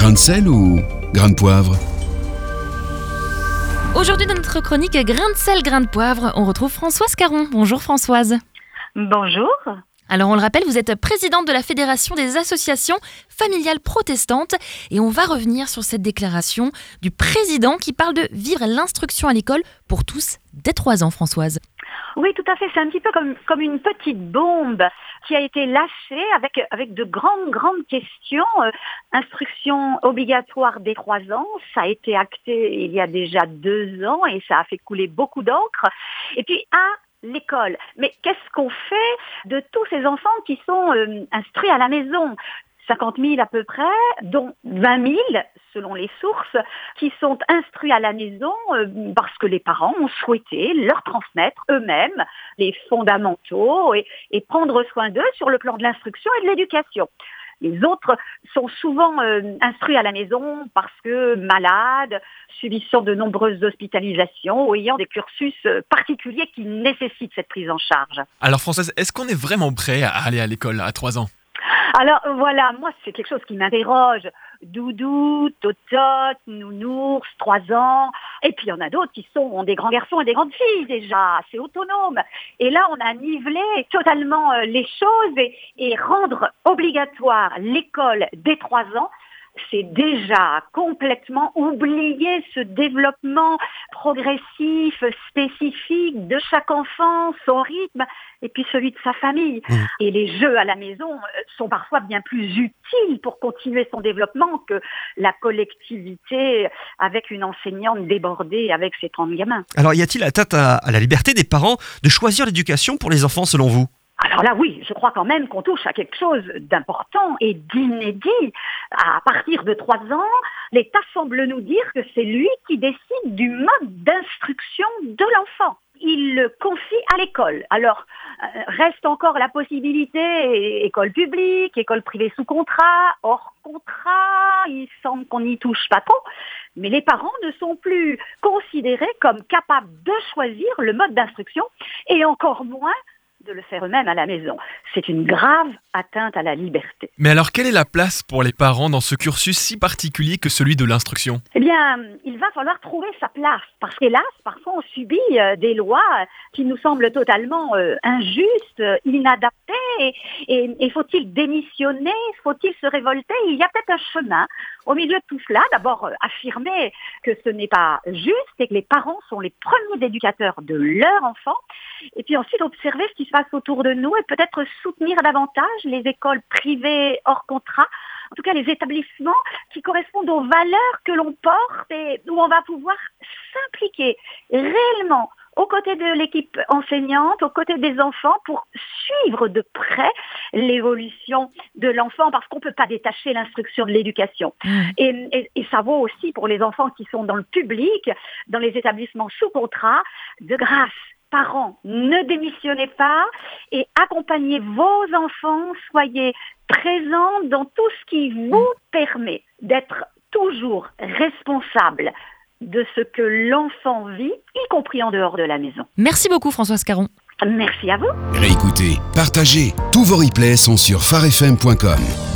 Grain de sel ou grain de poivre Aujourd'hui dans notre chronique Grain de sel, grain de poivre, on retrouve Françoise Caron. Bonjour Françoise. Bonjour. Alors on le rappelle, vous êtes présidente de la Fédération des associations familiales protestantes et on va revenir sur cette déclaration du président qui parle de vivre l'instruction à l'école pour tous dès 3 ans Françoise. Oui, tout à fait. C'est un petit peu comme, comme une petite bombe qui a été lâchée avec, avec de grandes, grandes questions. Euh, instruction obligatoire dès trois ans, ça a été acté il y a déjà deux ans et ça a fait couler beaucoup d'encre. Et puis, à l'école. Mais qu'est-ce qu'on fait de tous ces enfants qui sont euh, instruits à la maison? 50 000 à peu près, dont 20 000, selon les sources, qui sont instruits à la maison euh, parce que les parents ont souhaité leur transmettre eux-mêmes les fondamentaux et, prendre soin d'eux sur le plan de l'instruction et de l'éducation. Les autres sont souvent euh, instruits à la maison parce que malades, subissant de nombreuses hospitalisations ou ayant des cursus euh, particuliers qui nécessitent cette prise en charge. Alors Françoise, est-ce qu'on est vraiment prêt à aller à l'école à 3 ans? Alors voilà, moi c'est quelque chose qui m'interroge. Doudou, Totote, Nounours, 3 ans. Et puis il y en a d'autres qui sont ont des grands garçons et des grandes filles déjà, c'est autonome. Et là on a nivelé totalement euh, les choses et, et rendre obligatoire l'école dès 3 ans c'est déjà complètement oublier ce développement progressif, spécifique de chaque enfant, son rythme, et puis celui de sa famille. Mmh. Et les jeux à la maison euh, sont parfois bien plus utiles pour continuer son développement que la collectivité avec une enseignante débordée avec ses 30 gamins. Alors y a-t-il atteinte à la liberté des parents de choisir l'éducation pour les enfants selon vous? Alors là, oui, je crois quand même qu'on touche à quelque chose d'important et d'inédit. À partir de trois ans, l'État semble nous dire que c'est lui qui décide du mode d'instruction de l'enfant. Il le confie à l'école. Alors, euh, reste encore la possibilité, école publique, école privée sous contrat, hors contrat, il semble qu'on n'y touche pas trop, mais les parents ne sont plus considérés comme capables de choisir le mode d'instruction et encore moins de le faire eux-mêmes à la maison. C'est une grave atteinte à la liberté. Mais alors, quelle est la place pour les parents dans ce cursus si particulier que celui de l'instruction? Eh bien, il va falloir trouver sa place, parce qu'hélas, parfois on subit euh, des lois qui nous semblent totalement euh, injustes, inadaptées, et, faut-il démissionner? Faut-il se révolter? Il y a peut-être un chemin. Au milieu de tout cela, d'abord euh, affirmer que ce n'est pas juste et que les parents sont les premiers éducateurs de leurs enfants, et puis ensuite observer ce qui se passe autour de nous et peut-être soutenir davantage les écoles privées hors contrat, en tout cas les établissements qui correspondent aux valeurs que l'on porte et où on va pouvoir s'impliquer réellement aux côtés de l'équipe enseignante, aux côtés des enfants, pour suivre de près l'évolution de l'enfant, parce qu'on ne peut pas détacher l'instruction de l'éducation. Mmh. Et, et, ça vaut aussi pour les enfants qui sont dans le public, dans les établissements sous contrat, de grâce parents, ne démissionnez pas et accompagnez vos enfants, soyez présents dans tout ce qui vous permet d'être toujours responsable de ce que l'enfant vit, y compris en dehors de la maison. Merci beaucoup Françoise Caron. Merci à vous. Réécoutez, partagez. Tous vos replays sont sur farfm.com.